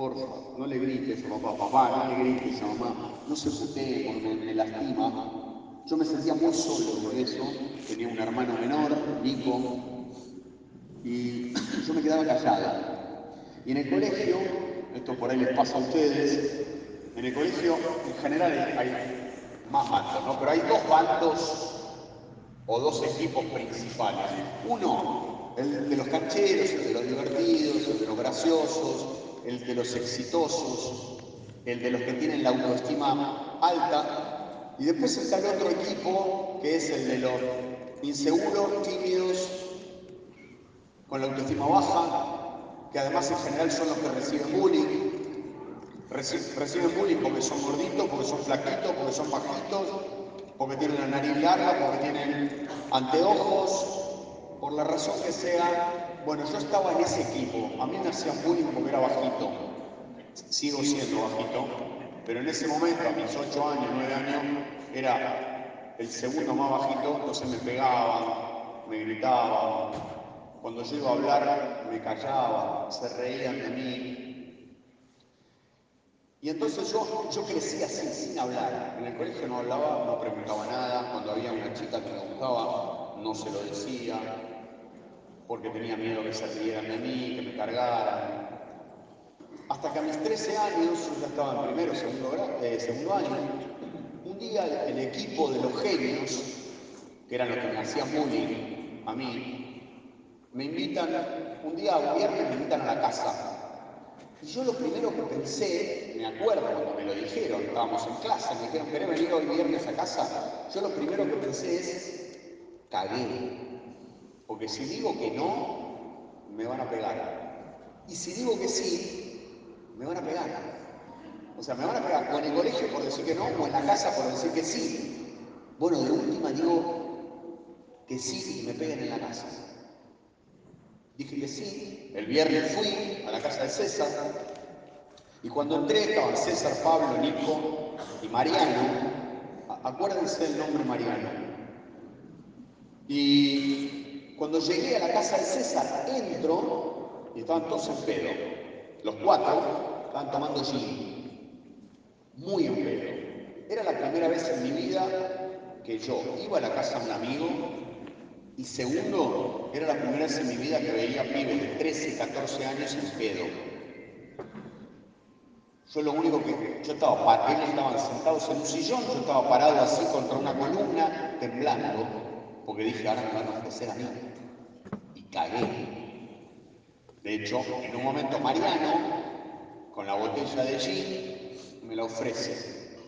porfa, no le grites a papá, papá, no le grites a mamá, no se putee porque me, me lastima. Yo me sentía muy solo por eso, tenía un hermano menor, Nico, y yo me quedaba callado. Y en el colegio, esto por ahí les pasa a ustedes, en el colegio en general hay más bandos, ¿no? Pero hay dos bandos o dos equipos principales. Uno, el de los cancheros, el de los divertidos, el de los graciosos, el de los exitosos, el de los que tienen la autoestima alta. Y después está el otro equipo, que es el de los inseguros, tímidos, con la autoestima baja, que además en general son los que reciben bullying. Reciben bullying porque son gorditos, porque son flaquitos, porque son bajitos, porque tienen la nariz larga, porque tienen anteojos, por la razón que sea. Bueno, yo estaba en ese equipo. A mí me hacían bullying porque era bajito. Sigo siendo bajito. Pero en ese momento, a mis 8 años, 9 años, era el segundo más bajito, entonces me pegaban, me gritaban. Cuando yo iba a hablar, me callaban, se reían de mí, y entonces yo, yo crecí así, sin hablar. En el colegio no hablaba, no preguntaba nada. Cuando había una chica que me gustaba, no se lo decía, porque tenía miedo que se rieran de mí, que me cargaran. Hasta que a mis 13 años, yo ya estaba en primero, segundo, eh, segundo año, un día el, equipo de los genios, que eran los que me hacían bullying a mí, me invitan, un día, un viernes me invitan a la casa y yo lo primero que pensé, me acuerdo cuando me lo dijeron, estábamos en clase, me dijeron, ¿querés venir hoy viernes a casa? Yo lo primero que pensé es, cagué. Porque si digo que no, me van a pegar. Y si digo que sí, me van a pegar. O sea, me van a pegar o en el colegio por decir que no, o en la casa por decir que sí. Bueno, de última digo que sí y me peguen en la casa. Dije que sí. El viernes fui a la casa de César. Y cuando entré estaban César, Pablo, Nico y Mariano. Acuérdense del nombre Mariano. Y cuando llegué a la casa de César, entro y estaban todos en pedo. Los cuatro estaban tomando gin. Muy en pedo. Era la primera vez en mi vida que yo iba a la casa de un amigo y segundo, era la primera vez en mi vida que veía pibes de 13, 14 años en pedo. Yo lo único que, yo estaba, ellos estaban sentados en un sillón, yo estaba parado así contra una columna, temblando, porque dije, ahora me van a ofrecer a mí. Cagué. De hecho, en un momento Mariano, con la botella de gin, me la ofrece.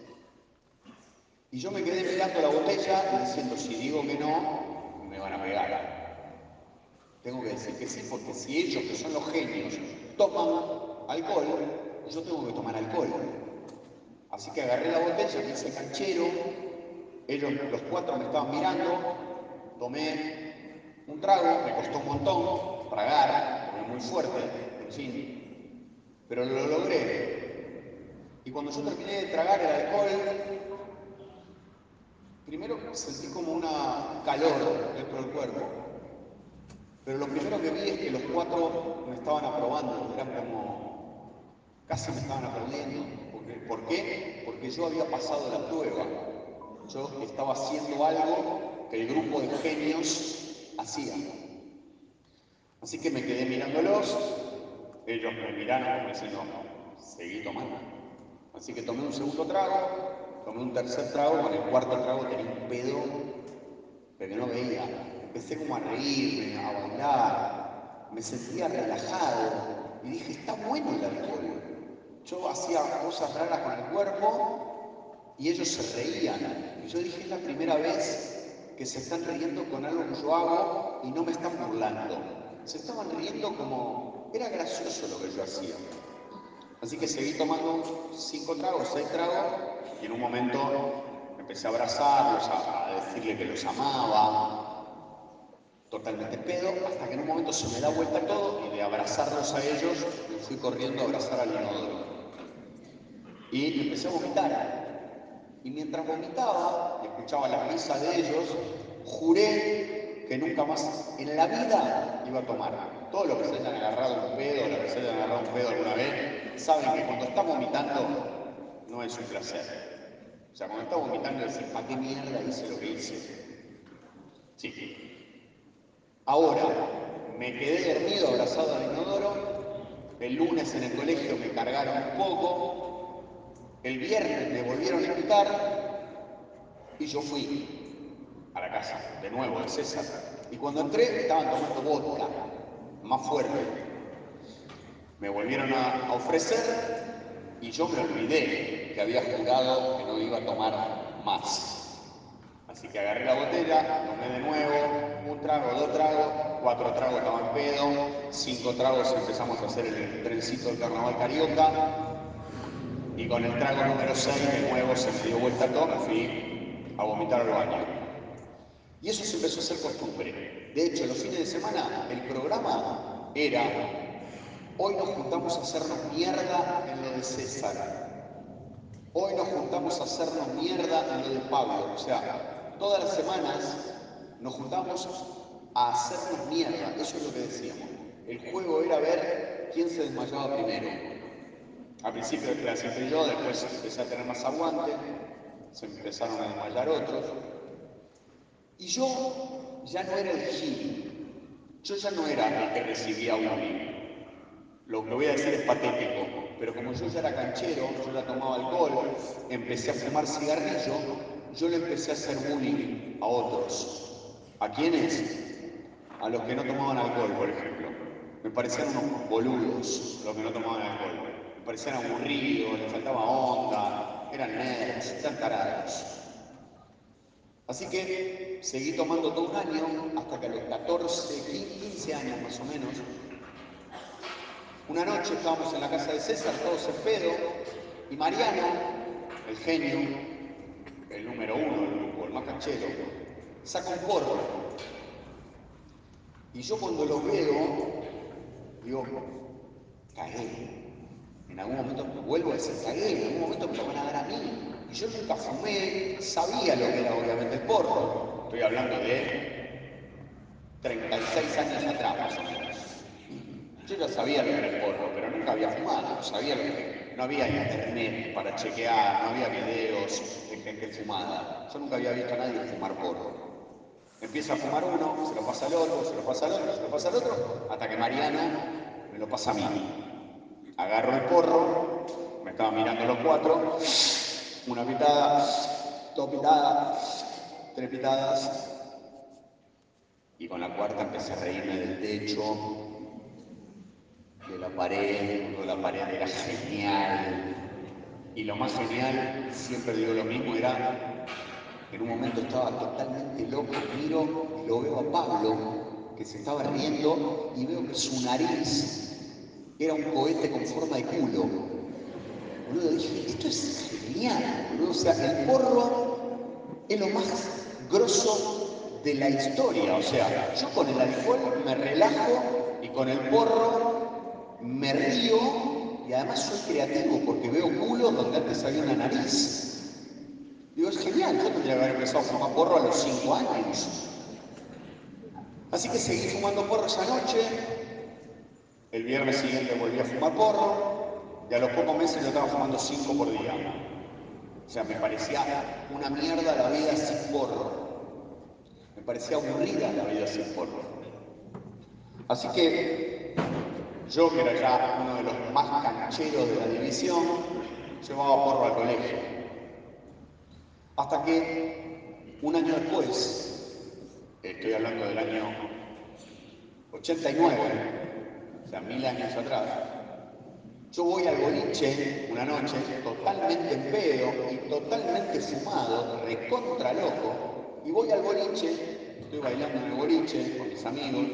Y yo me quedé mirando la botella diciendo, si digo que no, me van a pegar. Tengo que decir que sí, porque si ellos, que son los genios, toman alcohol, yo tengo que tomar alcohol. Así que agarré la botella, me hice canchero, ellos, los cuatro me estaban mirando, tomé un trago, me costó un montón tragar, es muy fuerte, en fin, pero lo logré. Y cuando yo terminé de tragar el alcohol, primero sentí como una calor dentro del cuerpo, pero lo primero que vi es que los cuatro me estaban aprobando, eran como, casi me estaban aplaudiendo. ¿Por qué? Porque yo había pasado la prueba, yo estaba haciendo algo que el grupo de genios hacía. Así que me quedé mirándolos, ellos me miraron como diciendo, seguí tomando. Así que tomé un segundo trago, tomé un tercer trago, con el cuarto trago tenía un pedo, pero no veía. Empecé como a reírme, a bailar, me sentía relajado y dije, está bueno el alcohol. Yo hacía cosas raras con el cuerpo y ellos se reían. Y yo dije, es la primera vez que se están riendo con algo que yo hago y no me están burlando. Se estaban riendo como, era gracioso lo que yo hacía. Así que seguí tomando cinco tragos, seis tragos y en un momento empecé a abrazarlos, a, decirle que los amaba, totalmente pedo, hasta que en un momento se me da vuelta todo y de abrazarlos a ellos fui corriendo a abrazar al inodoro. Y empecé a vomitar. Y mientras vomitaba y escuchaba la risa de ellos, juré que nunca más en la vida iba a tomar. Todo lo que se hayan agarrado un pedo, lo que se hayan agarrado un pedo alguna vez, saben que cuando está vomitando no es un placer. O sea, cuando está vomitando decir, ¿para qué mierda hice lo que hice? Sí. Ahora, me quedé dormido abrazado al inodoro. El lunes en el colegio me cargaron un poco. El viernes me volvieron a invitar y yo fui a la casa, de nuevo, de César. Y cuando entré estaban tomando vodka, más fuerte. Me volvieron a, ofrecer y yo me olvidé que había jurado que no iba a tomar más. Así que agarré la botella, tomé de nuevo, un trago, dos tragos, cuatro tragos estaban pedo, cinco tragos empezamos a hacer el trencito del carnaval carioca y con el trago número 6 de nuevo se me dio vuelta todo, me fui a vomitar al baño. Y eso se empezó a hacer costumbre. De hecho, los fines de semana el programa era Hoy nos juntamos a hacernos mierda en lo de César. Hoy nos juntamos a hacernos mierda en lo de Pablo. O sea, todas las semanas nos juntamos a hacernos mierda. Eso es lo que decíamos. El juego era ver quién se desmayaba primero. Al principio era siempre yo, después empecé a tener más aguante, se empezaron a desmayar otros. Y yo ya no era el Gil, yo ya no era el que recibía bullying. Lo que voy a decir es patético, pero como yo ya era canchero, yo ya tomaba alcohol, empecé a fumar cigarrillo, yo le empecé a hacer bullying a otros. ¿A quiénes? A los que no tomaban alcohol, por ejemplo. Me parecían unos boludos los que no tomaban alcohol. Me parecían aburridos, les faltaba onda, eran nerds, eran tarados. Así que seguí tomando todo un año hasta que a los 14, 15 años más o menos, una noche estábamos en la casa de César, todos en pedo, y Mariano, el genio, el número uno del grupo, el más canchero, saca un porro. Y yo cuando lo veo, digo, cagué. En algún momento me vuelvo a decir, cagué, en algún momento me lo van a dar a mí. Y yo nunca fumé, sabía lo que era obviamente el porro. Estoy hablando de 36 años atrás, más o menos. Yo ya sabía lo que era el porro, pero nunca había fumado, sabía que no había internet para chequear, no había videos de gente fumada. Yo nunca había visto a nadie fumar porro. Empieza a fumar uno, se lo pasa al otro, se lo pasa al otro, se lo pasa al otro, hasta que Mariano me lo pasa a mí. Agarro el porro, me estaban mirando los cuatro, una pitada, dos pitadas, tres pitadas, y con la cuarta empecé a reírme del techo, de la pared, cuando la pared era genial. Y lo más genial, siempre digo lo mismo, era, en un momento estaba totalmente loco, miro lo veo a Pablo, que se estaba riendo, y veo que su nariz era un cohete con forma de culo. Boludo, dije, esto es genial, boludo. O sea, el porro es lo más grosso de la historia. O sea, yo con el alcohol me relajo y con el porro me río y además soy creativo porque veo culos donde antes había una nariz. Digo, es genial, yo tendría que haber empezado a fumar porro a los 5 años. Así que seguí fumando porro esa noche. El viernes siguiente volví a fumar porro y a los pocos meses yo estaba fumando 5 por día. O sea, me parecía una mierda la vida sin porro. Me parecía aburrida la vida sin porro. Así que yo, que era ya uno de los más cancheros de la división, llevaba porro al colegio. Hasta que un año después, estoy hablando del año 89, o sea, mil años atrás, yo voy al boliche una noche totalmente en pedo y totalmente fumado, recontra loco, y voy al boliche, estoy bailando en el boliche con mis amigos,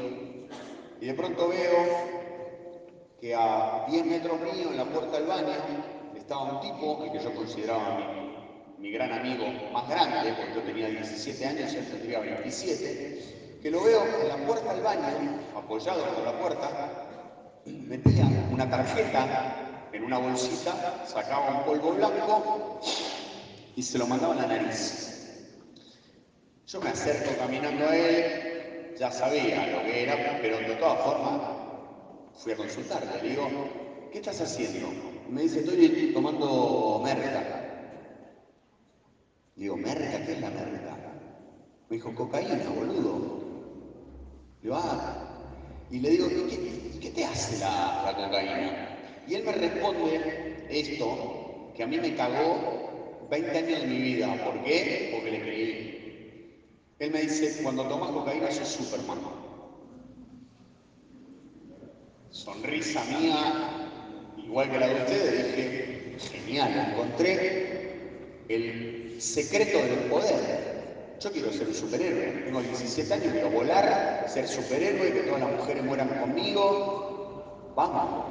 y de pronto veo que a 10 metros mío, en la puerta del baño, estaba un tipo, el que yo consideraba mi, gran amigo más grande, porque yo tenía 17 años y él tendría 27, que lo veo en la puerta del baño, apoyado por la puerta, metía una tarjeta en una bolsita, sacaba un polvo blanco y se lo mandaba en la nariz. Yo me acerco caminando a él, ya sabía lo que era, pero de todas formas fui a consultarle, le digo, ¿qué estás haciendo? Me dice, estoy tomando merca. Digo, ¿merca? ¿Qué es la merca? Me dijo, cocaína, boludo. Digo, ah. Y le digo, ¿y qué, te hace la, la cocaína? Y él me responde esto, que a mí me cagó 20 años de mi vida. ¿Por qué? Porque le creí. Él me dice, cuando tomas cocaína sos Superman. Sonrisa mía, igual que la de ustedes, dije, genial, encontré el secreto del poder. Yo quiero ser un superhéroe, tengo 17 años, quiero volar, ser superhéroe, que todas las mujeres mueran conmigo. Vamos.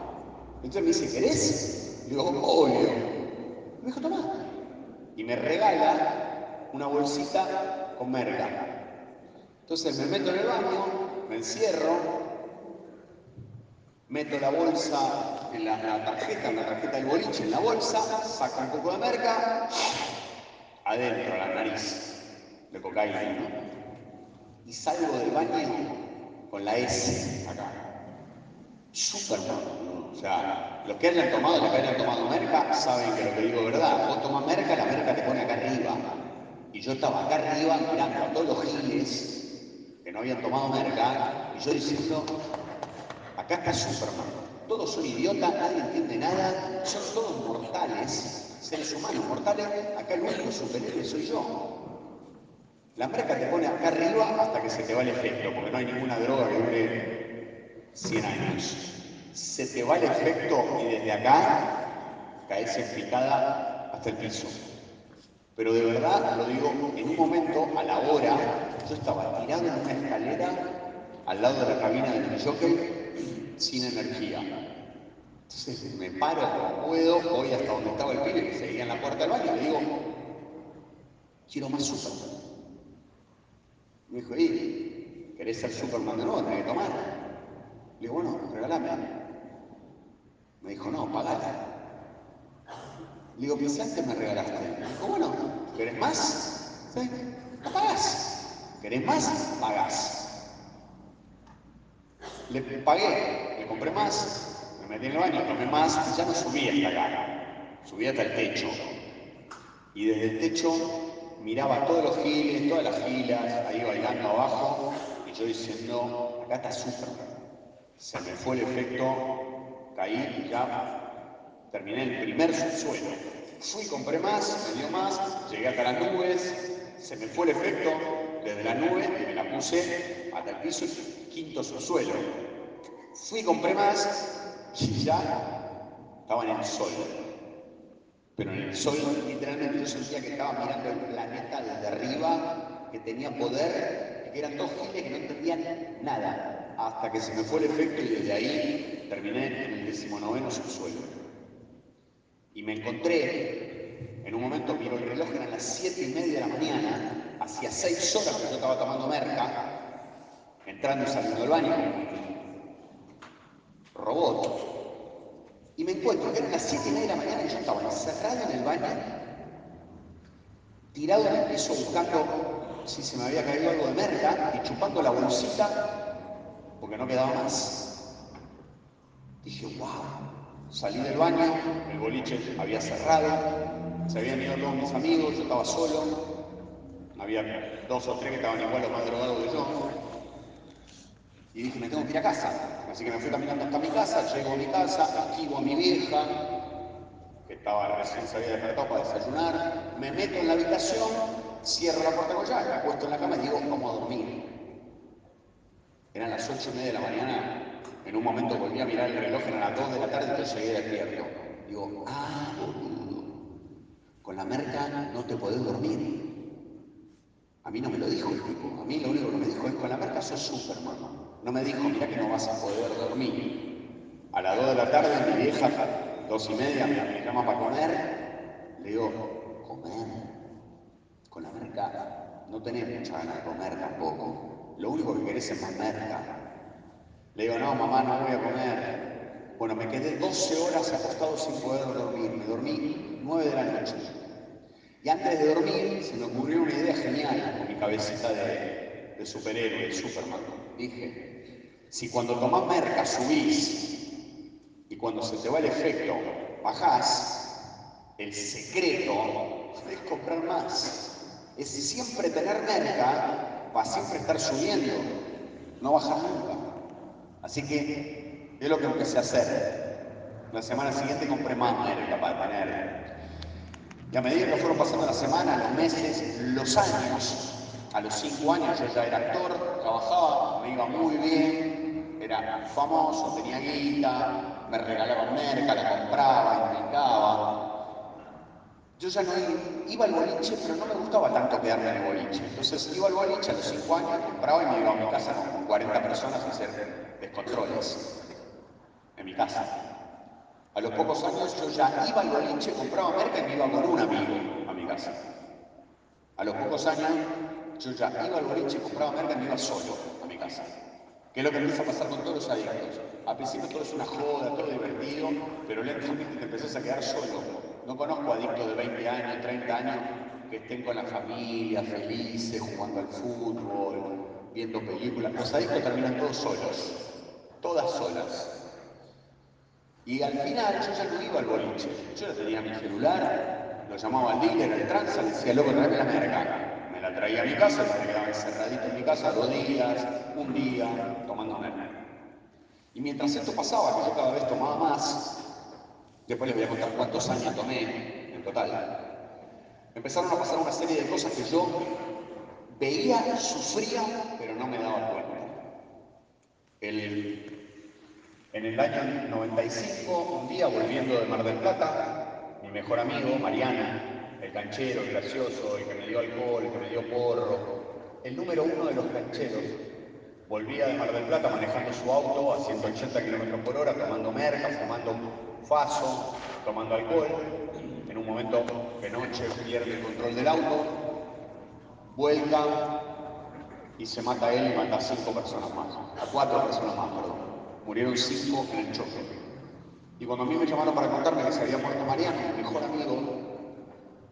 Entonces me dice, ¿querés? Le digo, obvio. Me dijo, toma. Y me regala una bolsita con merca. Entonces me meto en el baño, me encierro, meto la bolsa en la, tarjeta, en la tarjeta del boliche, en la bolsa, saco un poco de merca, adentro, la nariz, de cocaína, ¿no? Y salgo del baño con la S acá. Súper ¿no? O sea, los que hayan tomado, los que hayan tomado merca, saben que lo que digo es verdad. Vos tomás merca, la merca te pone acá arriba. Y yo estaba acá arriba mirando a todos los giles que no habían tomado merca, y yo diciendo, acá está Superman. Todos son idiotas, nadie entiende nada, son todos mortales, seres humanos mortales. Acá el único superhéroe soy yo. La merca te pone acá arriba hasta que se te va el efecto, porque no hay ninguna droga que dure 100 años. Se te va el efecto y desde acá caes en picada hasta el piso. Pero de verdad, lo digo, en un momento, a la hora, yo estaba tirado en una escalera al lado de la cabina del jockey sin energía. Entonces me paro como puedo, voy hasta donde estaba el pibe que seguía en la puerta del baño y le digo, quiero más Superman. Me dijo, ¿y querés ser Superman de nuevo? Tenés que tomar. Le digo, bueno, regalame. Me dijo, no, pagala. Le digo, ¿qué si antes me regalaste? Me dijo, bueno, ¿querés más? ¿Sí? No pagás. ¿Querés más? Pagás. Le pagué, le compré más, me metí en el baño, tomé más ya no subí hasta acá. Subí hasta el techo. Y desde el techo miraba todos los giles, todas las gilas, ahí bailando abajo, y yo diciendo, acá está súper. Se me fue el efecto, caí y ya terminé el primer subsuelo. Fui, compré más, me dio más, llegué hasta las nubes, se me fue el efecto, desde la nube me la puse hasta el piso y quinto subsuelo. Fui, compré más y ya estaba en el sol. Pero en el sol, literalmente, yo sentía que estaba mirando el planeta desde arriba, que tenía poder, y que eran dos giles que no entendían nada, hasta que se me fue el efecto y desde ahí terminé en el decimonoveno subsuelo. Y me encontré, en un momento miro el reloj, eran las siete y media de la mañana, hacía seis horas que yo estaba tomando merca, entrando y saliendo del baño, robot, y me encuentro que eran las 7 y media de la mañana y yo estaba encerrado en el baño, tirado en el piso buscando si se me había caído algo de merca y chupando la bolsita porque no quedaba más. Dije, wow, salí del baño, el boliche había cerrado, se habían ido todos mis amigos, yo estaba solo, había dos o tres que estaban igual o más drogados que yo. Y dije, me tengo que ir a casa. Así que me fui caminando hasta mi casa, llego a mi casa, esquivo a mi vieja, que estaba recién se había despertado para desayunar, me meto en la habitación, cierro la puerta con llave, me acuesto en la cama y digo, vamos a dormir. Eran las ocho y media de la mañana, en un momento volví a mirar el reloj, eran las dos de la tarde y yo llegué despierto. Digo, ah, boludo, con la merca no te podés dormir. A mí no me lo dijo el tipo, a mí lo único que me dijo es, con la merca sos Superman. No me dijo, mira que no vas a poder dormir. A las 2 de la tarde mi vieja, dos y media, me, llama para comer. Le digo, ¿comer? Con la merca no tenés mucha ganas de comer tampoco. Lo único que querés es más merca. Le digo, no, mamá, no voy a comer. Bueno, me quedé 12 horas acostado sin poder dormir. Me dormí 9 de la noche. Y antes de dormir se me ocurrió una idea genial con mi cabecita de, de superhéroe, de Superman. Dije, si cuando tomás merca subís y cuando se te va el efecto bajás, el secreto es comprar más. Es siempre tener merca para siempre estar subiendo, no bajar nunca. Así que es lo que empecé a hacer. La semana siguiente compré más merca para tener. Y a medida que fueron pasando las semanas, los meses, los años, a los cinco años yo ya era actor, trabajaba, me iba muy bien, era famoso, tenía guita, me regalaban merca, la compraba, invitaba. Yo ya no iba al boliche, pero no me gustaba tanto quedarme en el boliche. Entonces iba al boliche a los cinco años, compraba y me iba a mi casa con 40 personas a hacer descontroles en mi casa. A los pocos años yo ya iba al boliche, compraba merca y me iba con un amigo a mi casa. A los pocos años yo ya iba al boliche, compraba merca y me iba solo a mi casa. Que es lo que empieza a pasar con todos los adictos. Al principio todo es una joda, todo divertido, pero lentamente te empezás a quedar solo. No conozco adictos de 20 años, 30 años que estén con la familia, felices, jugando al fútbol, viendo películas. Los adictos terminan todos solos, todas solas. Y al final yo ya no iba al boliche. Yo ya tenía mi celular, lo llamaba al dealer, al tranza, le decía, loco, tráeme la merca traía a mi casa, me quedaba encerradito en mi casa dos días, un día, tomando merca. Y mientras esto pasaba, que yo cada vez tomaba más, después les voy a contar cuántos años tomé en total, empezaron a pasar una serie de cosas que yo veía, sufría, pero no me daba cuenta. en el año 95, un día volviendo de Mar del Plata, mi mejor amigo, Mariana, el canchero, el gracioso, el que me dio alcohol, el que me dio porro, el número uno de los cancheros, volvía de Mar del Plata manejando su auto a 180 km por hora, tomando merca, fumando faso, tomando alcohol. En un momento de noche pierde el control del auto, vuelca y se mata él y mata a cinco personas más, a cuatro personas más, perdón. Murieron cinco en el choque. Y cuando a mí me llamaron para contarme que se había muerto Mariano, mi mejor amigo,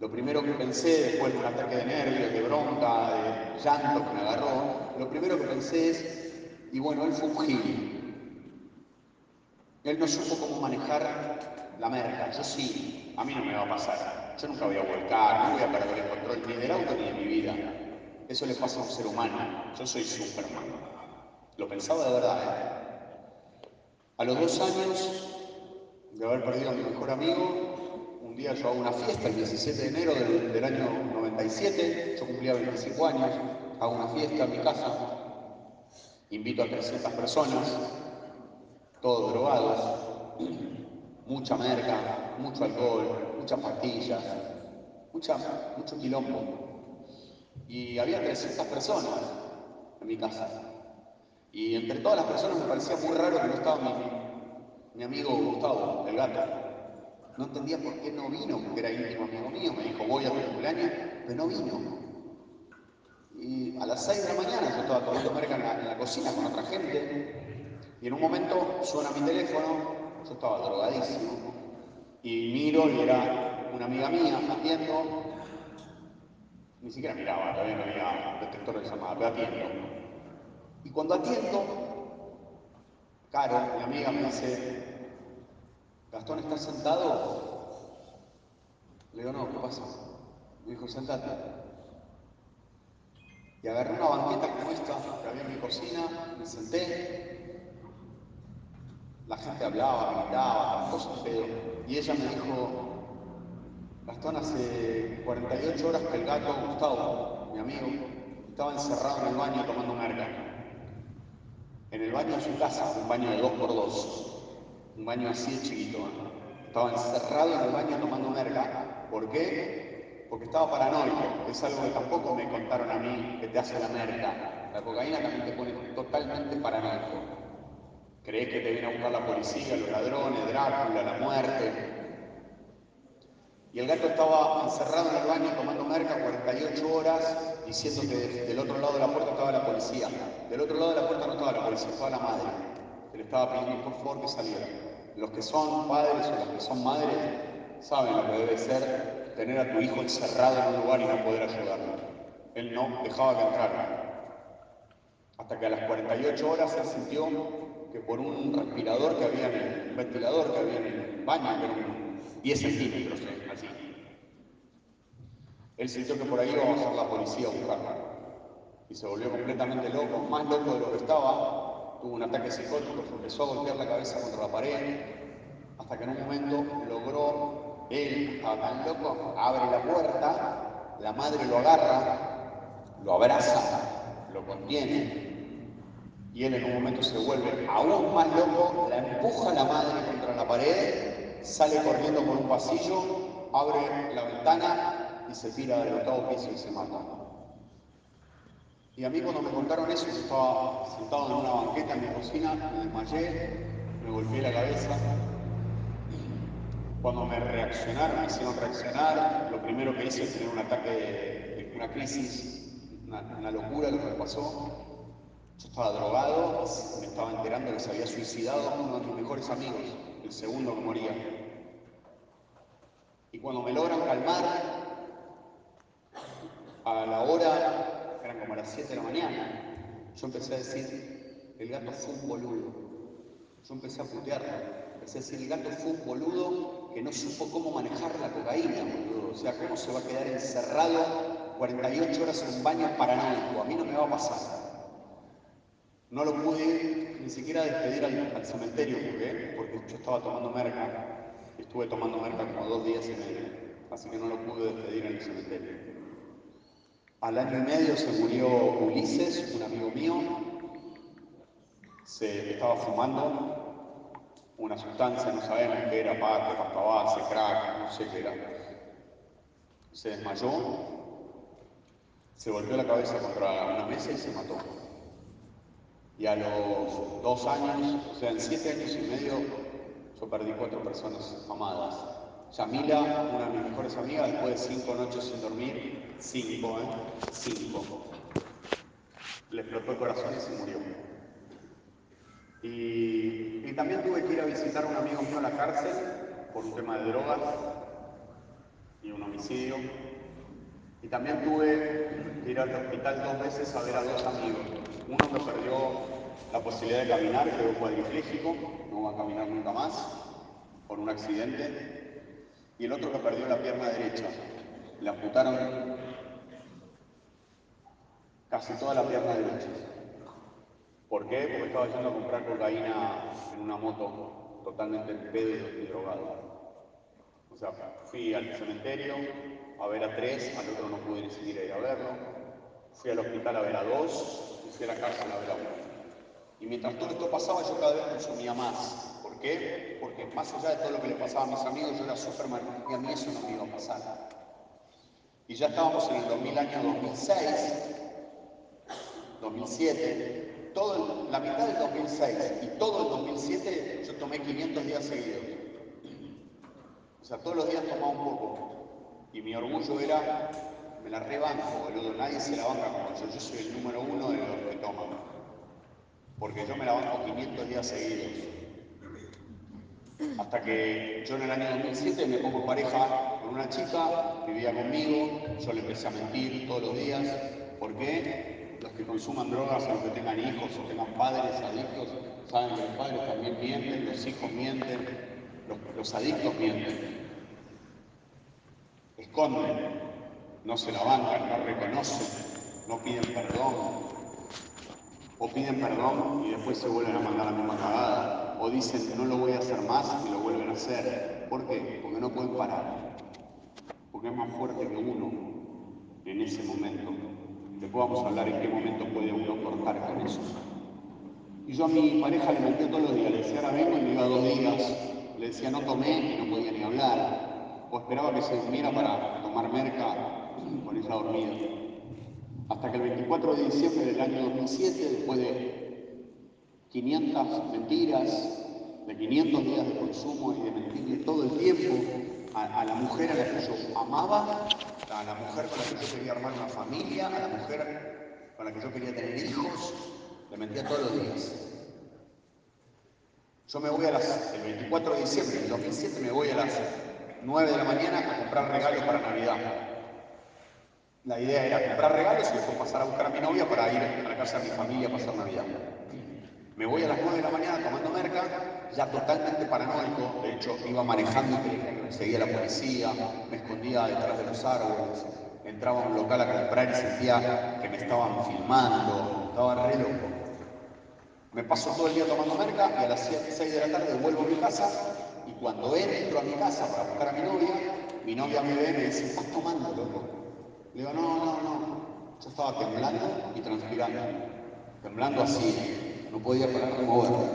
lo primero que pensé, después de un ataque de nervios, de bronca, de llanto que me agarró, lo primero que pensé es, y bueno, él fue un gil. Él no supo cómo manejar la merca. Yo sí, a mí no me va a pasar. Yo nunca voy a volcar, no voy a perder el control ni del auto ni de mi vida. Eso le pasa a un ser humano. Yo soy Superman. Lo pensaba de verdad, ¿eh? A los dos años de haber perdido a mi mejor amigo, un día yo hago una fiesta, el 17 de enero del, año 97, yo cumplía 25 años, hago una fiesta en mi casa, invito a 300 personas, todos drogados, mucha merca, mucho alcohol, muchas pastillas, mucha, mucho quilombo. Y había 300 personas en mi casa. Y entre todas las personas me parecía muy raro que no estaba mi, mi amigo Gustavo, el gato. No entendía por qué no vino, porque era íntimo amigo mío. Me dijo, voy a tu cumpleaños, pero no vino. Y a las 6 de la mañana yo estaba tomando merca en la, cocina con otra gente. Y en un momento suena mi teléfono, yo estaba drogadísimo. Y miro y era una amiga mía atiendo. Ni siquiera miraba, todavía no había detector de llamada, pero atiendo. Y cuando atiendo, Caro, mi amiga, me dice, Gastón, ¿estás sentado? Le digo, no, ¿qué pasa? Me dijo, sentate. Y agarré una banqueta como esta que había en mi cocina, me senté. La gente hablaba, gritaba, cosas pedo. Y ella me dijo, Gastón, hace 48 horas que el gato Gustavo, mi amigo, estaba encerrado en el baño tomando merca. En el baño de su casa, un baño de dos por dos un baño así de chiquito. Estaba encerrado en el baño tomando merca. ¿Por qué? Porque estaba paranoico. Es algo que tampoco me contaron a mí que te hace la merca. La cocaína también te pone totalmente paranoico. Crees que te viene a buscar la policía, los ladrones, Drácula, la muerte. Y el gato estaba encerrado en el baño tomando merca 48 horas, diciendo que del otro lado de la puerta estaba la policía. Del otro lado de la puerta no estaba la policía, estaba la madre, que le estaba pidiendo por favor que saliera. Los que son padres o los que son madres saben lo que debe ser tener a tu hijo encerrado en un lugar y no poder ayudarlo. Él no dejaba que entrara. Hasta que a las 48 horas él sintió que por un respirador que había en el, un ventilador que había en el baño, que era 10 centímetros, eh, así. Él sintió que por ahí iba a bajar la policía a buscarlo. Y se volvió completamente loco, más loco de lo que estaba. Tuvo un ataque psicótico, se empezó a golpear la cabeza contra la pared, hasta que en un momento logró, él estaba tan loco, abre la puerta, la madre lo agarra, lo abraza, lo contiene, y él en un momento se vuelve aún más loco, la empuja la madre contra la pared, sale corriendo por un pasillo, abre la ventana y se tira del octavo piso y se mata. Y a mí cuando me contaron eso, yo estaba sentado en una banqueta en mi cocina, me desmayé, me golpeé la cabeza. Cuando me reaccionaron, me hicieron reaccionar, lo primero que hice es tener un ataque, una crisis, una, una locura lo que me pasó. Yo estaba drogado, me estaba enterando que se había suicidado uno de mis mejores amigos, el segundo que moría. Y cuando me logran calmar, a la hora, como a las 7 de la mañana, yo empecé a decir, el gato fue un boludo. Yo empecé a putearlo. Empecé a decir, el gato fue un boludo que no supo cómo manejar la cocaína, boludo. O sea, ¿cómo se va a quedar encerrado 48 horas en un baño paranoico? A mí no me va a pasar. No lo pude ni siquiera despedir al, cementerio, ¿por qué? Porque yo estaba tomando merca, estuve tomando merca como dos días y medio, así que no lo pude despedir en el cementerio. Al año y medio se murió Ulises, un amigo mío, se estaba fumando una sustancia, no sabemos qué era, parte, pasta base, crack, no sé qué era. Se desmayó, se golpeó la cabeza contra una mesa y se mató. Y a los dos años, o sea, en siete años y medio, yo perdí cuatro personas amadas. Yamila, una de mis mejores amigas, después de cinco noches sin dormir, cinco, ¿eh? Cinco. Le explotó el corazón y se murió. Y, también tuve que ir a visitar a un amigo mío a la cárcel por un tema de drogas y un homicidio. Y también tuve que ir al hospital dos veces a ver a dos amigos. Uno que perdió la posibilidad de caminar, quedó cuadripléjico, no va a caminar nunca más, por un accidente. Y el otro que perdió la pierna derecha. Le amputaron casi toda la pierna derecha. ¿Por qué? Porque estaba yendo a comprar cocaína en una moto totalmente en pedo y drogado. O sea, fui al cementerio a ver a tres, al otro no pude ni siquiera ir a verlo fui al hospital a ver a dos y fui a la cárcel a ver a uno. Y mientras todo esto pasaba, yo cada vez consumía más. ¿Por qué? Porque más allá de todo lo que le pasaba a mis amigos, yo era Superman y a mí eso no me iba a pasar. Y ya estábamos en el 2000, año 2006, 2007, todo la mitad del 2006 y todo el 2007 yo tomé 500 días seguidos. O sea, todos los días tomaba un poco. Y mi orgullo era me la rebanco, boludo. Nadie se la banca como yo. Yo soy el número uno de los que toman. Porque yo me la banco 500 días seguidos. Hasta que yo en el año 2007 me pongo pareja con una chica, vivía conmigo, yo le empecé a mentir todos los días. ¿Por qué? Los que consuman drogas los que tengan hijos o tengan padres adictos, saben que los padres también mienten, los hijos mienten, los, los adictos mienten. Esconden, no se la bancan, no reconocen, no piden perdón, o piden perdón y después se vuelven a mandar la misma cagada, o dicen no lo voy a hacer más y lo vuelven a hacer. ¿Por qué? Porque no pueden parar, porque es más fuerte que uno en ese momento. Después vamos a hablar en qué momento puede uno cortar con eso. Y yo a mi pareja le mentí todos los días, le decía ahora vengo y me iba dos días, le decía no tomé y no podía ni hablar, o esperaba que se durmiera para tomar merca con ella dormida. Hasta que el 24 de diciembre del año 2007, después de 500 mentiras, de 500 días de consumo y de mentirle todo el tiempo a, la mujer a la que yo amaba, a la mujer con la que yo quería armar una familia, a la mujer con la que yo quería tener hijos, le mentía todos los días. Yo me voy a las, el 24 de diciembre del 2007 me voy a las 9 de la mañana a comprar regalos para Navidad. La idea era comprar regalos y después pasar a buscar a mi novia para ir a la casa de mi familia a pasar Navidad. Me voy a las 9 de la mañana tomando merca, ya totalmente paranoico. De hecho, iba manejando seguía la policía, me escondía detrás de los árboles, entraba a un local a comprar y sentía que me estaban filmando, estaba re loco. Me paso todo el día tomando merca y a las 6 de la tarde vuelvo a mi casa y cuando entro a mi casa para buscar a mi novia, mi novia me ve y me dice, ¿estás tomando, loco? Le digo, no, no, no. Yo estaba temblando y transpirando. Temblando así, no podía parar de moverme.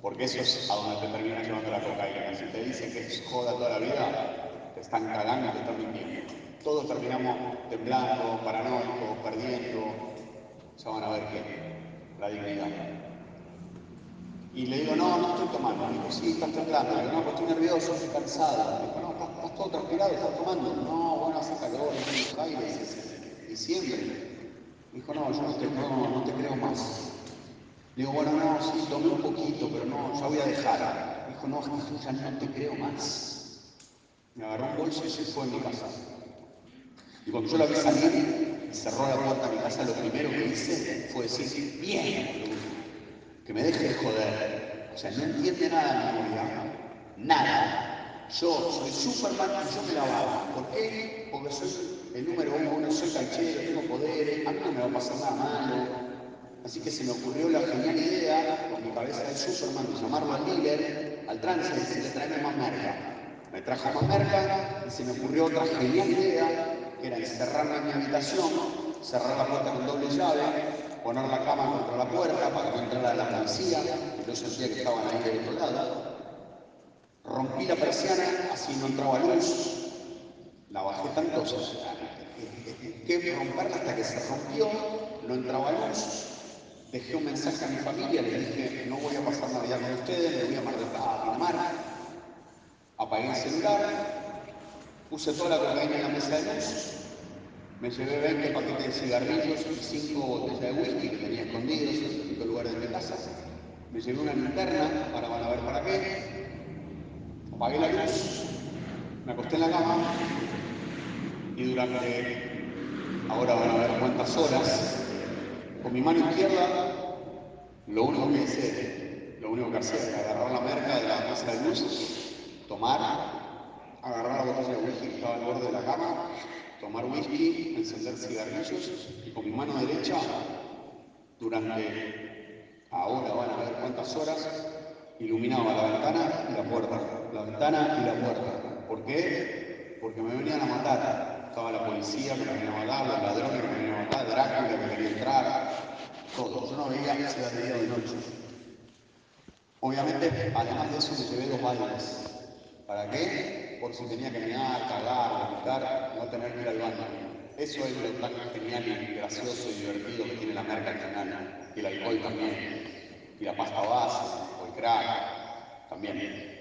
Porque eso es a donde te termina llevando la cocaína. Si te dicen que es joda toda la vida, te están cagando te están mintiendo. Todos terminamos temblando, paranoicos, perdiendo. Ya van a ver que la dignidad. Y le digo, no, no estoy tomando. Me dijo, sí, estás temblando. Le digo, no, pues estoy nervioso, estoy cansado. Me dijo, no, estás, todo transpirado, estás tomando. No, hace calor, en Buenos Aires, es diciembre. Dijo, no, yo no te, no, te creo más. Le digo, bueno, no, sí, tomé un poquito, pero no, ya voy a dejar. Me dijo, no, ya no te creo más. Me agarró un bolso y se fue a mi casa. Y cuando yo la vi salir y cerró la puerta de mi casa, lo primero que hice fue decir, bien, que me deje de joder. O sea, no entiende nada mi nada. Yo soy Superman y yo me la bajo. ¿Por qué? Porque soy el número uno, soy canchero, tengo poderes, a mí no me va a pasar nada malo. Así que se me ocurrió la genial idea, con mi cabeza de Superman, de llamarlo al líder, al trance y decirle, tráeme más merca. Me trajo más merca y se me ocurrió otra genial idea, que era encerrarme en mi habitación, cerrar la puerta con doble llave, poner la cama contra la puerta para que no entrara la policía, y yo sentía que estaban ahí del otro lado. Rompí la persiana, así no entraba luz. La bajé tanto, o que romperla hasta que se rompió, no entraba luz. Dejé un mensaje a mi familia, les dije, no voy a pasar Navidad con ustedes, me voy a Mar del a Pinamar. Apagué el celular, puse toda la cocaína en la mesa de luz, me llevé 20 paquetes de cigarrillos y 5 botellas de whisky que tenía escondidos en distintos lugares de mi casa. Me llevé una linterna, para van a ver para qué. Apagué la luz, me acosté en la cama y durante, ahora van a ver cuántas horas, con mi mano izquierda, lo único que hice, lo único que hacía era agarrar la merca de la mesa de luz, tomar, agarrar la botella de whisky que estaba al borde de la cama tomar whisky, encender cigarrillos y con mi mano derecha, durante ahora van a ver cuántas horas, iluminaba la ventana y la puerta, la ventana y la puerta. ¿Por qué? Porque me venían a matar. Estaba la policía me venía a matar, los ladrones que me venían a matar, Drácula que quería entrar, todo. Yo no veía era de día de noche. Obviamente, además de eso, me llevé dos bailes. ¿Para qué? por si tenía que mear, cagar, vomitar, no tener que ir al baño. Eso es lo tan genial y gracioso y divertido que tiene la merca al final. Y el alcohol también. Y la pasta base, o el crack, también.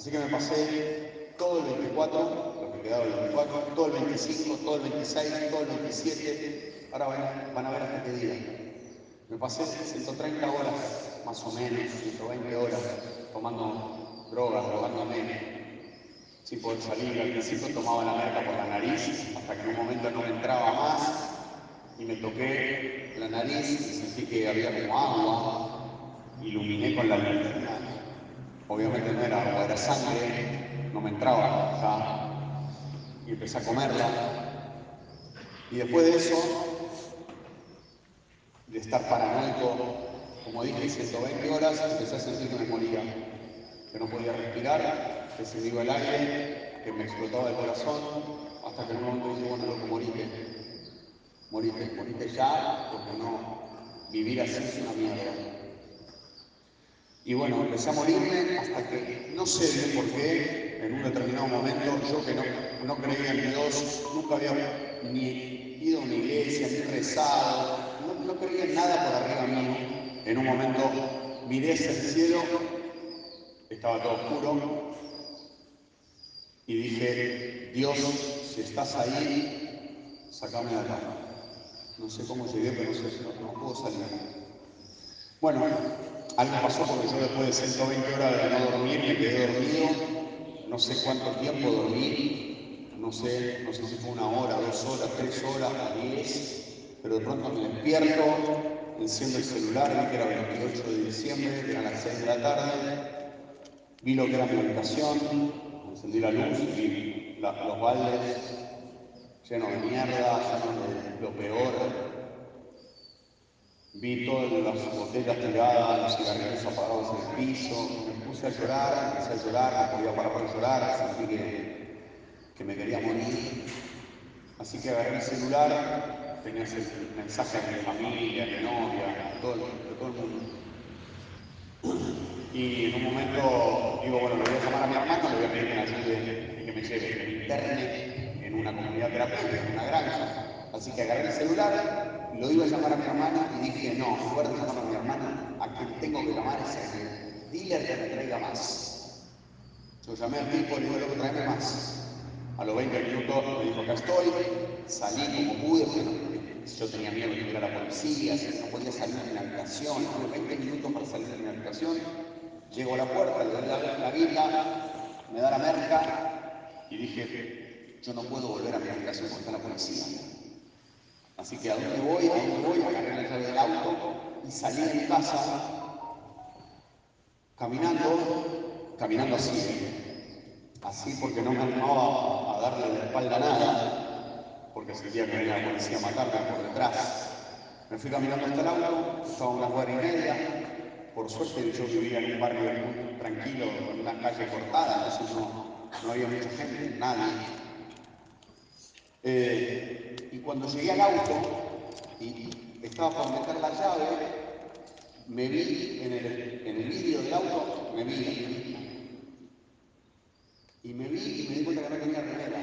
Así que me pasé todo el 24, lo que quedaba el 24, todo el 25, todo el 26, todo el 27. Ahora van, a ver hasta qué día. Me pasé 130 horas, más o menos, 120 horas, tomando drogas, drogándome, sin poder salir. Al principio tomaba la merca por la nariz, hasta que en un momento no me entraba más y me toqué la nariz y sentí que había como agua. Iluminé con la linterna. Obviamente no era agua, era sangre, no me entraba ya. Y empecé a comerla. Y después de eso, de estar paranoico, como dije, 120 horas, empecé a sentir que me moría, que no podía respirar que se me iba el aire, que me explotaba el corazón, hasta que en un momento dije, bueno, loco, morite, morite, morite ya, porque no, vivir así es una mierda. Y bueno, empecé a morirme hasta que, no sé por qué, en un determinado momento, yo que no, no creía en Dios, nunca había ni ido a una iglesia, ni rezado, no, no creía en nada por arriba mío. En un momento miré hacia el cielo, estaba todo oscuro, y dije, Dios, si estás ahí, sacame de acá. No sé cómo llegué, pero no, sé, no, no puedo salir. Bueno, algo pasó porque yo después de 120 horas de no dormir me quedé dormido. No sé cuánto tiempo dormí, no sé, no sé si fue una hora, dos horas, tres horas, diez, pero de pronto me despierto, enciendo el celular, vi que era 28 de diciembre, eran las 6 de la tarde, vi lo que era mi habitación, encendí la luz, vi los baldes llenos de mierda, llenos de lo peor, Vi todas las botellas tiradas, los cigarrillos apagados en el piso, me puse a llorar, empecé a llorar, no podía parar de llorar, sentí que, que me quería morir. Así que agarré el celular, tenía el mensaje de mi familia, de mi novia, de todo, de todo el mundo. Y en un momento digo, bueno, le voy a llamar a mi hermano, le voy a pedir que me ayude y que me lleve, que me interne en una comunidad terapéutica, en una granja. Así que agarré el celular lo iba a llamar a mi hermano y dije, no, de llamar a mi hermano, a quien tengo que llamar es al dealer que me traiga más. Yo llamé al tipo le digo, loco, más. A los 20 minutos me dijo, acá estoy, salí como pude, yo tenía miedo de que a la policía, no podía salir de mi habitación, tuve 20 minutos para salir de mi habitación, llego a la puerta, le doy la, la vida, me da la merca y dije, yo no puedo volver a mi habitación porque está la policía. Así que a dónde voy, a dónde voy, agarré la llave del auto y salí de mi casa caminando, caminando así, ¿eh? así porque no me animaba a darle la espalda a nada, porque sentía que venía la policía a matarme por detrás. Me fui caminando hasta el auto, estaba una cuadra y media, por suerte yo vivía en un barrio tranquilo, con una calle cortada, entonces no, no había mucha gente, nadie. Eh, y cuando llegué al auto y estaba por meter la llave, me vi en el, en vídeo del auto, me vi y me vi y me di cuenta que no tenía remera.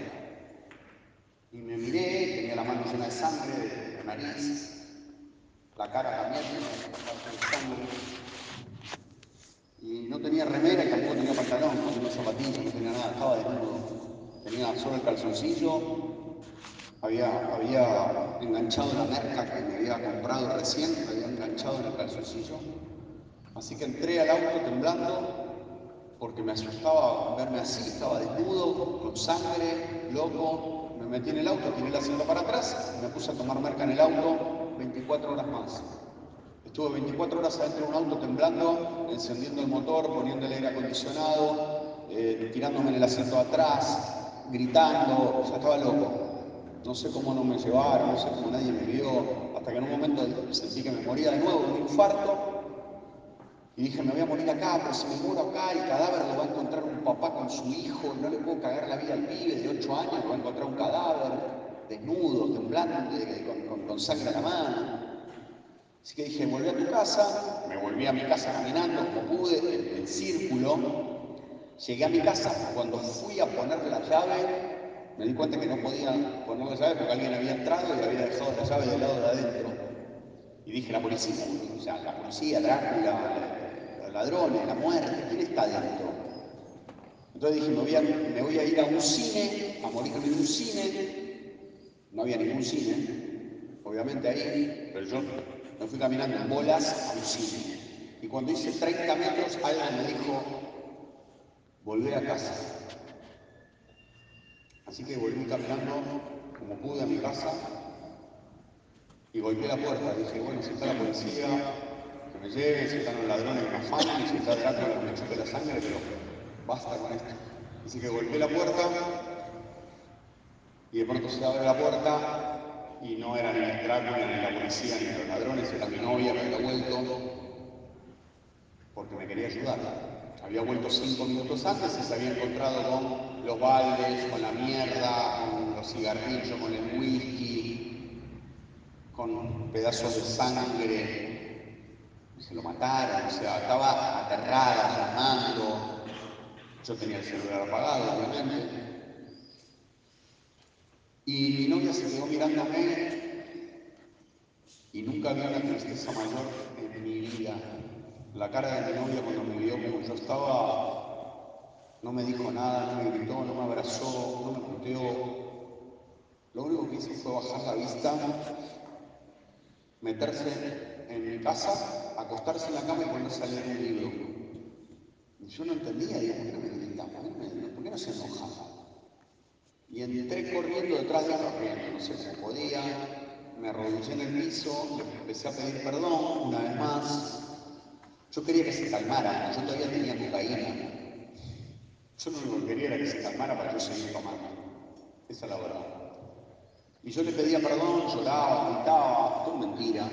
Y me miré, tenía la mano llena de sangre, la nariz, la cara también sangre. Y no tenía remera y tampoco tenía pantalón, no tenía zapatillas, no tenía nada, estaba desnudo. Tenía solo el calzoncillo había, había enganchado la merca que me había comprado recién, había enganchado en el calzoncillo. Así que entré al auto temblando porque me asustaba verme así, estaba desnudo, con sangre, loco. Me metí en el auto, tiré el asiento para atrás y me puse a tomar merca en el auto 24 horas más. Estuve 24 horas adentro de un auto temblando, encendiendo el motor, poniendo el aire acondicionado, eh, tirándome en el asiento atrás, gritando, ya estaba loco. No sé cómo no me llevaron, no sé cómo nadie me vio, hasta que en un momento sentí que me moría de nuevo, un infarto. Y dije, me voy a morir acá, pero si me muero acá, el cadáver lo va a encontrar un papá con su hijo, no le puedo cagar la vida al pibe de 8 años, va a encontrar un cadáver, desnudo, temblando, con, con, sangre en la mano. Así que dije, volví a tu casa, me volví a mi casa caminando como pude, en círculo. Llegué a mi casa, cuando fui a ponerle la llave, me di cuenta que no podía poner la llave porque alguien había entrado y había dejado la llave del lado de adentro. Y dije, la policía, o sea, la policía, Drácula, los ladrones, la muerte, ¿quién está adentro? Entonces dije, me voy, a, me voy a ir a un cine, a morirme en un cine. No había ningún cine, obviamente ahí, pero yo me fui caminando en bolas a un cine. Y cuando hice 30 metros, algo me dijo, volver a casa. Así que volví caminando como pude a mi casa y golpeé la puerta. Dije, bueno, si está la policía, que me lleve, si están los ladrones que me afanen, si está Drácula que me chupe la sangre, pero basta con esto. Así que golpeé la puerta y de pronto se abre la puerta y no era ni Drácula, ni la policía, ni los ladrones, era mi novia que había vuelto porque me quería ayudar. Había vuelto cinco minutos antes y se había encontrado con los baldes, con la mierda, con los cigarrillos, con el whisky, con pedazos de sangre. Se lo mataron, o sea, estaba aterrada, llamando. Yo tenía el celular apagado, obviamente. Y mi novia se quedó mirándome y nunca vi una tristeza mayor en mi vida. La cara de mi novia cuando me vio como yo estaba no me dijo nada, no me gritó, no me abrazó, no me puteó. Lo único que hizo fue bajar la vista, meterse en mi casa, acostarse en la cama y ponerse a leer un libro. Y yo no entendía, digo, ¿por qué no me grita? ¿Por qué no, se enoja? Y entré corriendo detrás de él, corriendo, no sé cómo podía. me arrodillé en el piso, empecé a pedir perdón una vez más. Yo quería que se calmara, yo todavía tenía cocaína. Yo único que quería era que se calmara para yo seguir tomando. Esa es la verdad. Y yo le pedía perdón, lloraba, gritaba, todo mentira.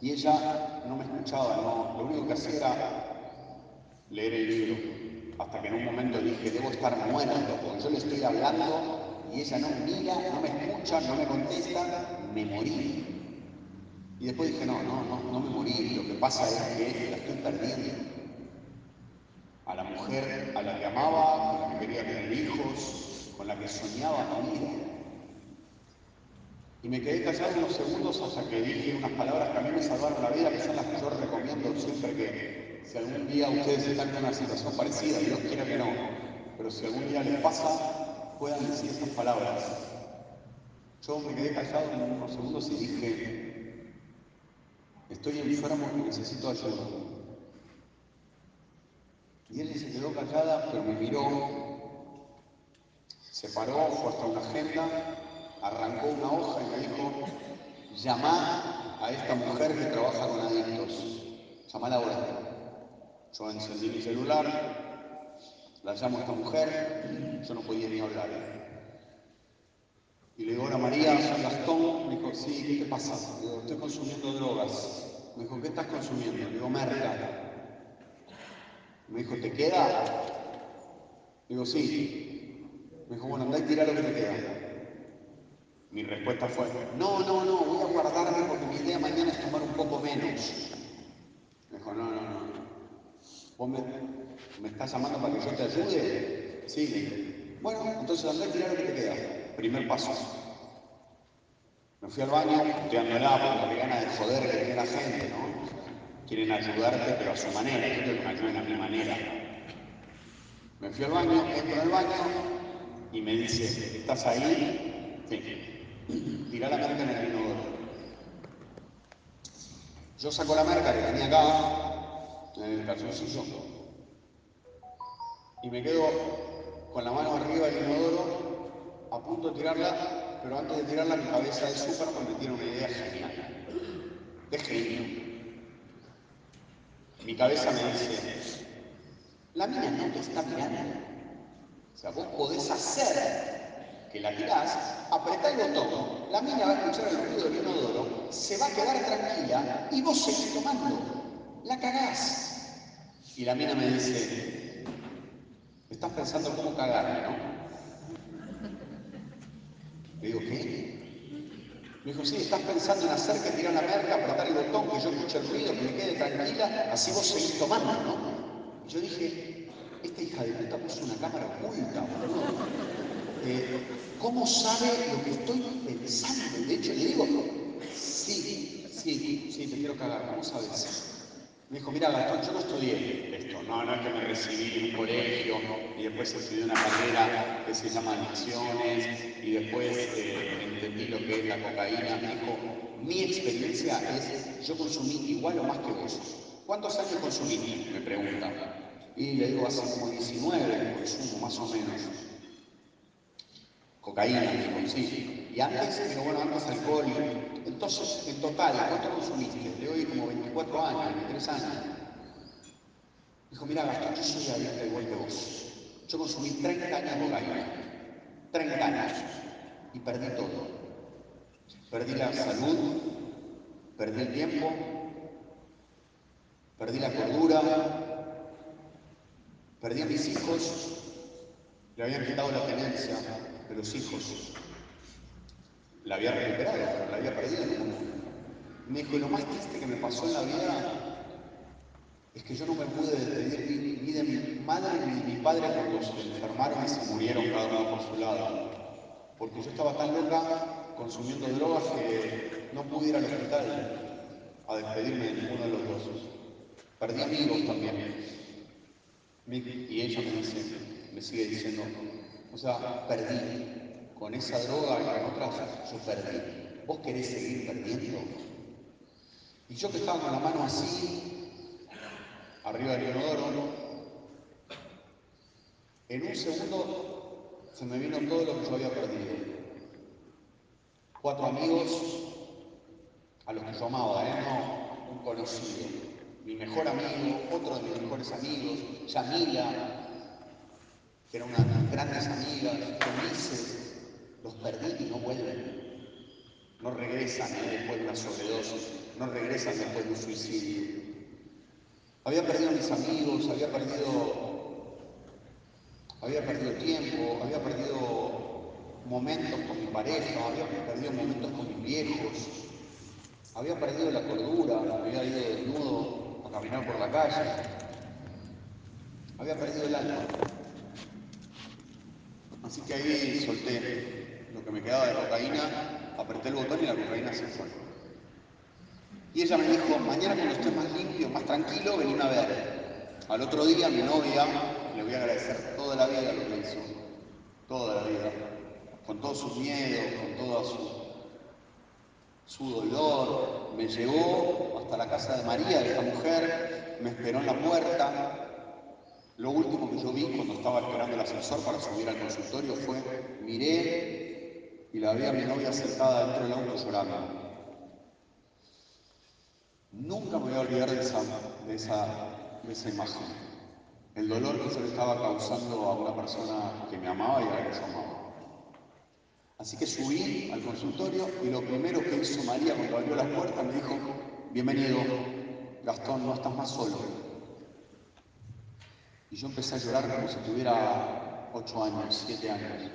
Y ella no me escuchaba, no. Lo único que hacía era leer el libro. Hasta que en un momento dije, debo estar muerto, porque yo le estoy hablando y ella no me mira, no me escucha, no me contesta, me morí. Y después dije, no, no, no, no me morí, lo que pasa es que la estoy perdiendo. A la mujer a la que amaba, con la que quería tener hijos, con la que soñaba mi vida. Y me quedé callado unos segundos hasta que dije unas palabras que a mí me salvaron la vida, que son las que yo recomiendo siempre que si algún día ustedes están en una situación parecida, Dios quiera que no, pero si algún día les pasa, puedan decir estas palabras. Yo me quedé callado unos segundos y dije, estoy enfermo y necesito ayuda. Y ella se quedó callada, pero me miró, se paró, fue hasta una agenda, arrancó una hoja y me dijo, llamá a esta mujer que trabaja con adictos, llamala ahora. Yo encendí mi celular, la llamo a esta mujer, yo no podía ni hablar. Y le digo, hola María, soy Gastón. Me dijo, sí, ¿qué pasa? Le digo, estoy consumiendo drogas. Me dijo, ¿qué estás consumiendo? Le digo, merca. Me dijo, ¿te queda? Digo, sí. Me dijo, bueno, andá y tirá lo que te queda. Mi respuesta fue, no, no, no, voy a guardarme porque mi idea mañana es tomar un poco menos. Me dijo, no, no, no. ¿Vos me, me estás llamando para que yo te ayude? Sí, le dije. Bueno, entonces andá y tirá lo que te queda. Primer paso. Me fui al baño, puteándola porque qué ganas de joder que tiene la gente, ¿no? Quieren ayudarte, pero a su manera. Yo quiero que me ayuden a mi manera. Me fui al baño, entro en el baño y me dice, ¿estás ahí? Sí. Tirá la merca en el inodoro. Yo saco la merca que tenía acá, en el calzoncillo, y me quedo con la mano arriba del inodoro, a punto de tirarla, pero antes de tirarla mi cabeza del súper me tiene una idea genial. De genio. Mi cabeza me dice, la mina no te está mirando. O sea, vos podés hacer que la tirás, apretá el botón, la mina va a escuchar el ruido del inodoro, se va a quedar tranquila y vos seguís tomando. La cagás. Y la mina me dice, estás pensando cómo cagarme, ¿no? Le digo, ¿qué? Me dijo, sí, estás pensando en hacer que tirar la merca, apretar el botón, que yo escuche el ruido, que me quede tranquila, así vos seguís tomando, ¿no? Y yo dije, esta hija de puta puso una cámara oculta, boludo. Eh, ¿Cómo sabe lo que estoy pensando? De hecho, le digo, sí, sí, sí, te quiero cagar, ¿cómo sabes? Me dijo, mira Gastón, yo no estudié no, no es que me recibí en un colegio y después estudié una carrera que se llama adicciones y después eh, entendí lo que es la cocaína. Me dijo, mi experiencia es, yo consumí igual o más que vos. ¿Cuántos años consumiste? Me pregunta. Y le digo, hace como 19 consumo, más o menos. Cocaína, me dijo, sí. Y antes, digo, bueno, antes alcohol. Entonces, en total, ¿cuánto consumiste? Le doy como 24 años, 23 años. Dijo, mira, Gastón, yo soy adicto igual que vos. Yo consumí 30 años de cocaína. 30 años. Y perdí todo. Perdí la salud, perdí el tiempo, perdí la cordura, perdí a mis hijos, le habían quitado la tenencia de los hijos. La había recuperado, pero la había perdido. Me dijo, lo más triste que me pasó en la vida es que yo no me pude despedir ni, de mi madre ni de mi padre cuando se enfermaron y se murieron cada uno por su lado. Porque yo estaba tan loca consumiendo drogas que no pude ir al hospital a despedirme de ninguno de los dos. Perdí amigos también. Y ella me dice, me sigue diciendo, o sea, perdí. Con esa droga y con otras, yo perdí. ¿Vos querés seguir perdiendo? Y yo que estaba con la mano así, arriba del inodoro, en un segundo se me vino todo lo que yo había perdido. Cuatro amigos, a los que yo amaba, ¿eh? no un conocido, mi mejor amigo, otro de mis mejores amigos, Yamila, que era una de mis grandes amigas, Felices, los perdí y no vuelven. No regresan después de una sobredosis, no regresan después de un suicidio. Había perdido mis amigos, había perdido, había perdido tiempo, había perdido momentos con mi pareja, había perdido momentos con mis viejos, había perdido la cordura, había ido desnudo a caminar por la calle, había perdido el alma. Así que ahí solté lo que me quedaba de cocaína, apreté el botón y la cocaína se fue. Y ella me dijo, mañana cuando estés más limpio, más tranquilo, venime a ver. Al otro día mi novia, le voy a agradecer toda la vida lo que hizo, toda la vida, con todos sus miedos, con toda su, su dolor, me llevó hasta la casa de María, de esta mujer, me esperó en la puerta, lo último que yo vi cuando estaba esperando el ascensor para subir al consultorio fue, miré y la vi a mi novia sentada dentro del auto llorando. Nunca me voy a olvidar de esa, de esa, de esa imagen. El dolor que yo le estaba causando a una persona que me amaba y a la que yo amaba. Así que subí al consultorio y lo primero que hizo María cuando abrió la puerta me dijo, bienvenido, Gastón, no estás más solo. Y yo empecé a llorar como si tuviera ocho años, siete años.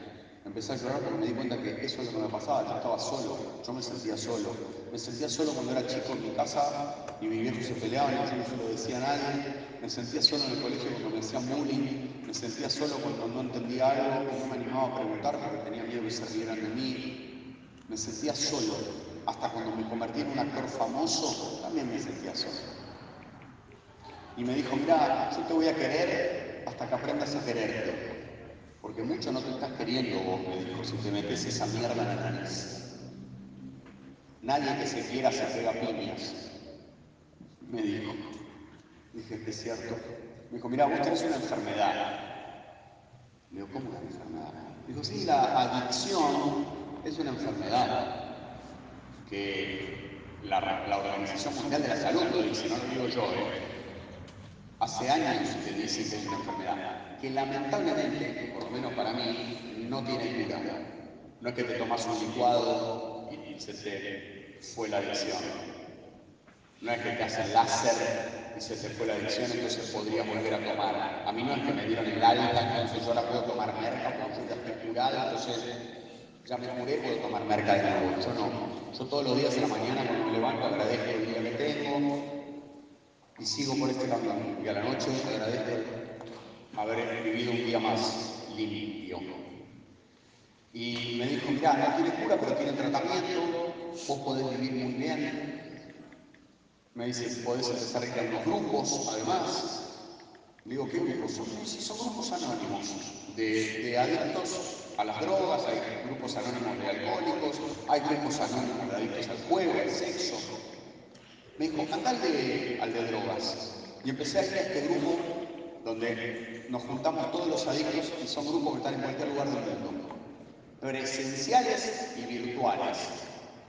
Empecé a llorar porque me di cuenta que eso es lo que me pasaba, yo estaba solo, yo me sentía solo. Me sentía solo cuando era chico en mi casa y mis viejos se peleaban y no se lo decía a nadie. Me sentía solo en el colegio cuando me hacían bullying. Me sentía solo cuando no entendía algo y no me animaba a preguntar porque tenía miedo que se rieran de mí. Me sentía solo. Hasta cuando me convertí en un actor famoso, también me sentía solo. Y me dijo, mira, yo te voy a querer hasta que aprendas a quererte. Porque mucho no te estás queriendo vos, si te metes esa mierda en la nariz. Nadie que se quiera se pega piñas, me dijo. Dije, es cierto. Me dijo, mira, vos tenés una enfermedad. Le digo, ¿cómo una enfermedad? Dijo, sí, la adicción es una enfermedad que la, Organización Mundial de la Salud lo dice, no lo digo yo, ¿eh? hace años que dicen que es una enfermedad, que lamentablemente, por lo menos para mí, no tiene cura. No es que te tomas un licuado y se te fue la adicción. No es que te hacen láser y se te fue la adicción, entonces podrías volver a tomar. A mí no es que me dieron el alta, entonces yo ahora puedo tomar merca porque ya estoy entonces ya me curé, puedo tomar merca de nuevo. Yo no. Yo todos los días en la mañana cuando me levanto agradezco el día que tengo, y sigo por este camino. Y a la noche agradezco haber vivido un día más limpio. Y me dijo, mira, no tiene cura, pero tiene tratamiento, vos podés vivir muy bien. Me dice, podés empezar a grupos, además. Le digo, ¿qué grupos son? Son grupos anónimos, de, de adictos a las drogas, hay grupos anónimos de alcohólicos, hay grupos anónimos de adictos al juego, al sexo, me dijo, anda al de, al de drogas. Y empecé a ir a este grupo donde nos juntamos todos los adictos y son grupos que están en cualquier lugar del mundo. Presenciales y virtuales.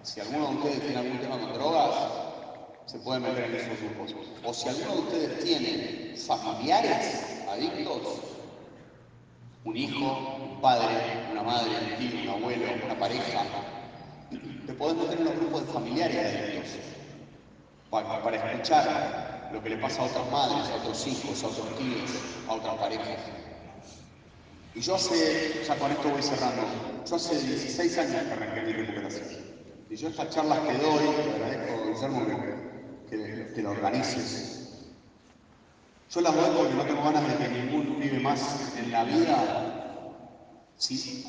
Si alguno de ustedes tiene algún tema con drogas, se puede meter en esos grupos. O si alguno de ustedes tiene familiares adictos, un hijo, un padre, una madre, un tío, un abuelo, una pareja, te podés meter en los grupos de familiares adictos para, para escuchar lo que le pasa a otras madres, a otros hijos, a otros tíos, a otras parejas. Y yo hace, ya con esto voy cerrando, yo hace 16 años que arranqué mi recuperación. Y yo estas charlas que doy, agradezco, Guillermo, que, que, que lo organices. Yo las doy porque no tengo ganas de que ningún vive más en la vida. Sí,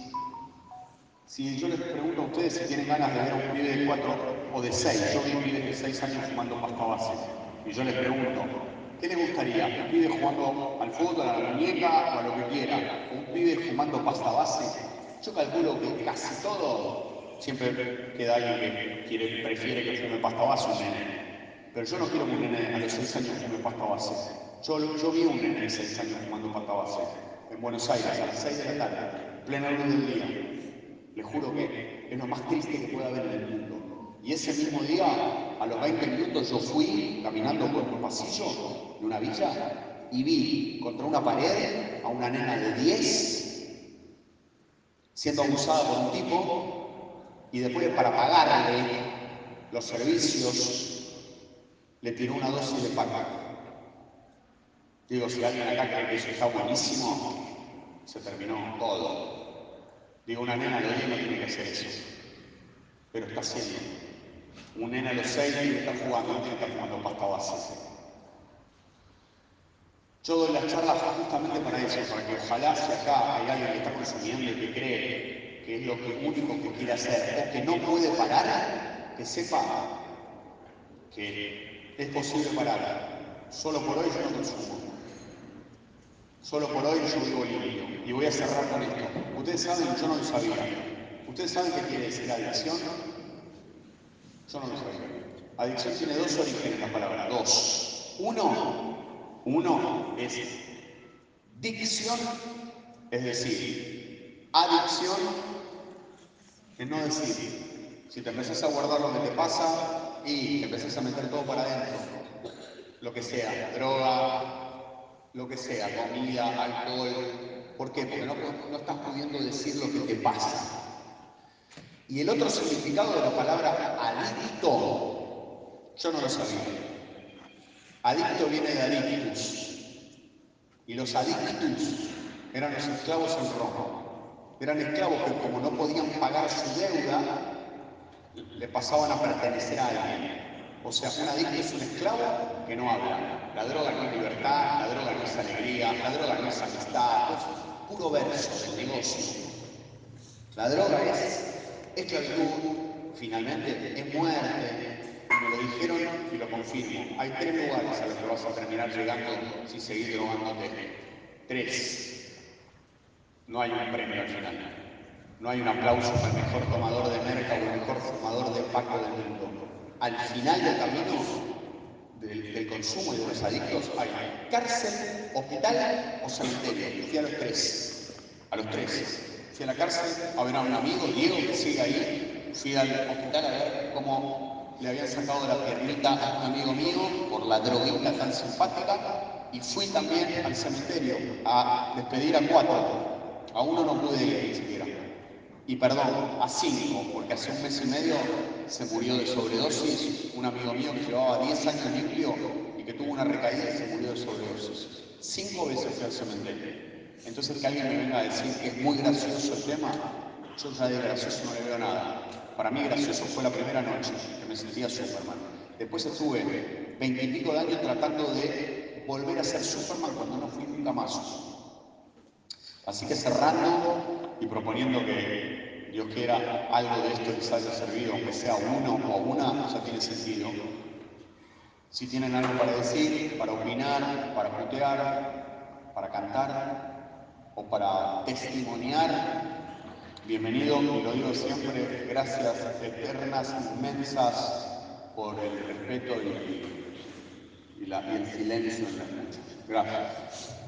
si yo les pregunto a ustedes si tienen ganas de ver a un pibe de 4 o de 6, yo vi un pibe de 6 años fumando pasta base, y yo les pregunto, ¿qué les gustaría? ¿Un pibe jugando al fútbol, a la muñeca o a lo que quiera? ¿Un pibe fumando pasta base? Yo calculo que casi todo siempre queda alguien que quiere, prefiere que fume pasta base un nene. Pero yo no quiero que un nene a los 6 años fume pasta base. Yo, yo vi un nene de 6 años fumando pasta base en Buenos Aires a las 6 de la tarde, plena luz del día. Les juro que es lo más triste que pueda haber en el mundo. Y ese mismo día, a los 20 minutos, yo fui caminando por un pasillo de una villa y vi contra una pared a una nena de 10 siendo abusada por un tipo y después para pagarle los servicios le tiró una dosis de paca. Digo, si alguien acá cree que eso está buenísimo, se terminó todo. Digo, una nena de 10 no tiene que hacer eso, pero está haciendo. Un nene seis tiene que estar jugando, que estar jugando pasta base. Yo doy las charlas justamente para eso, para que ojalá si acá hay alguien que está consumiendo y que cree que es lo único que quiere hacer o que no puede parar, que sepa que es posible parar. Solo por hoy yo no consumo. Solo por hoy yo vivo limpio. Y voy a cerrar con esto. Ustedes saben, yo no lo sabía. ¿Ustedes saben qué quiere decir adicción? Yo lo sabía. Adicción tiene dos orígenes la palabra, dos. Uno, uno es dicción, es decir, adicción es no decir. Si te empezás a guardar lo que te pasa y te empezás a meter todo para adentro, lo que sea, droga, lo que sea, comida, alcohol. ¿Por qué? Porque no, no estás pudiendo decir lo que te pasa. Y el otro significado de la palabra adicto, yo no lo sabía. Adicto viene de adictus. Y los adictus eran los esclavos en Roma. Eran esclavos que como no podían pagar su deuda, le pasaban a pertenecer a alguien. O sea, un adicto es un esclavo que no habla. La droga no es libertad, la droga no es alegría, la droga no es amistad, es puro verso negocio. La droga es esclavitud, finalmente, es muerte. Me lo dijeron y lo confirmo. Hay tres lugares a los que vas a terminar llegando si seguís drogándote. Tres. No hay un premio al final. No hay un aplauso para el mejor tomador de merca o el mejor fumador de paco del mundo. Al final del camino del, consumo y de los adictos hay cárcel, hospital o cementerio. Fui a los tres. A los tres fui a la cárcel a un amigo, Diego, que sigue ahí. Fui al hospital a ver cómo le habían sacado la piernita a un amigo mío por la droguita tan simpática. Y fui también al cementerio a despedir a cuatro. A uno no pude ir ni siquiera. Y perdón, a cinco, porque hace un mes y medio se murió de sobredosis un amigo mío que llevaba 10 años limpio y que tuvo una recaída y se murió de sobredosis. Cinco veces fui al cementerio. Entonces que alguien me venga a decir que es muy gracioso el tema, yo ya de gracioso no le veo nada. Para mí gracioso fue la primera noche, que me sentía Superman. Después estuve veintipico de años tratando de volver a ser Superman cuando no fui nunca más. Así que cerrando y proponiendo que Dios quiera algo de esto les haya servido, aunque sea uno o una, ya tiene sentido. Si tienen algo para decir, para opinar, para putear, para cantar, para testimoniar, bienvenido, y lo digo siempre, gracias eternas, inmensas, por el respeto y, la, y el silencio en la escucha. Gracias.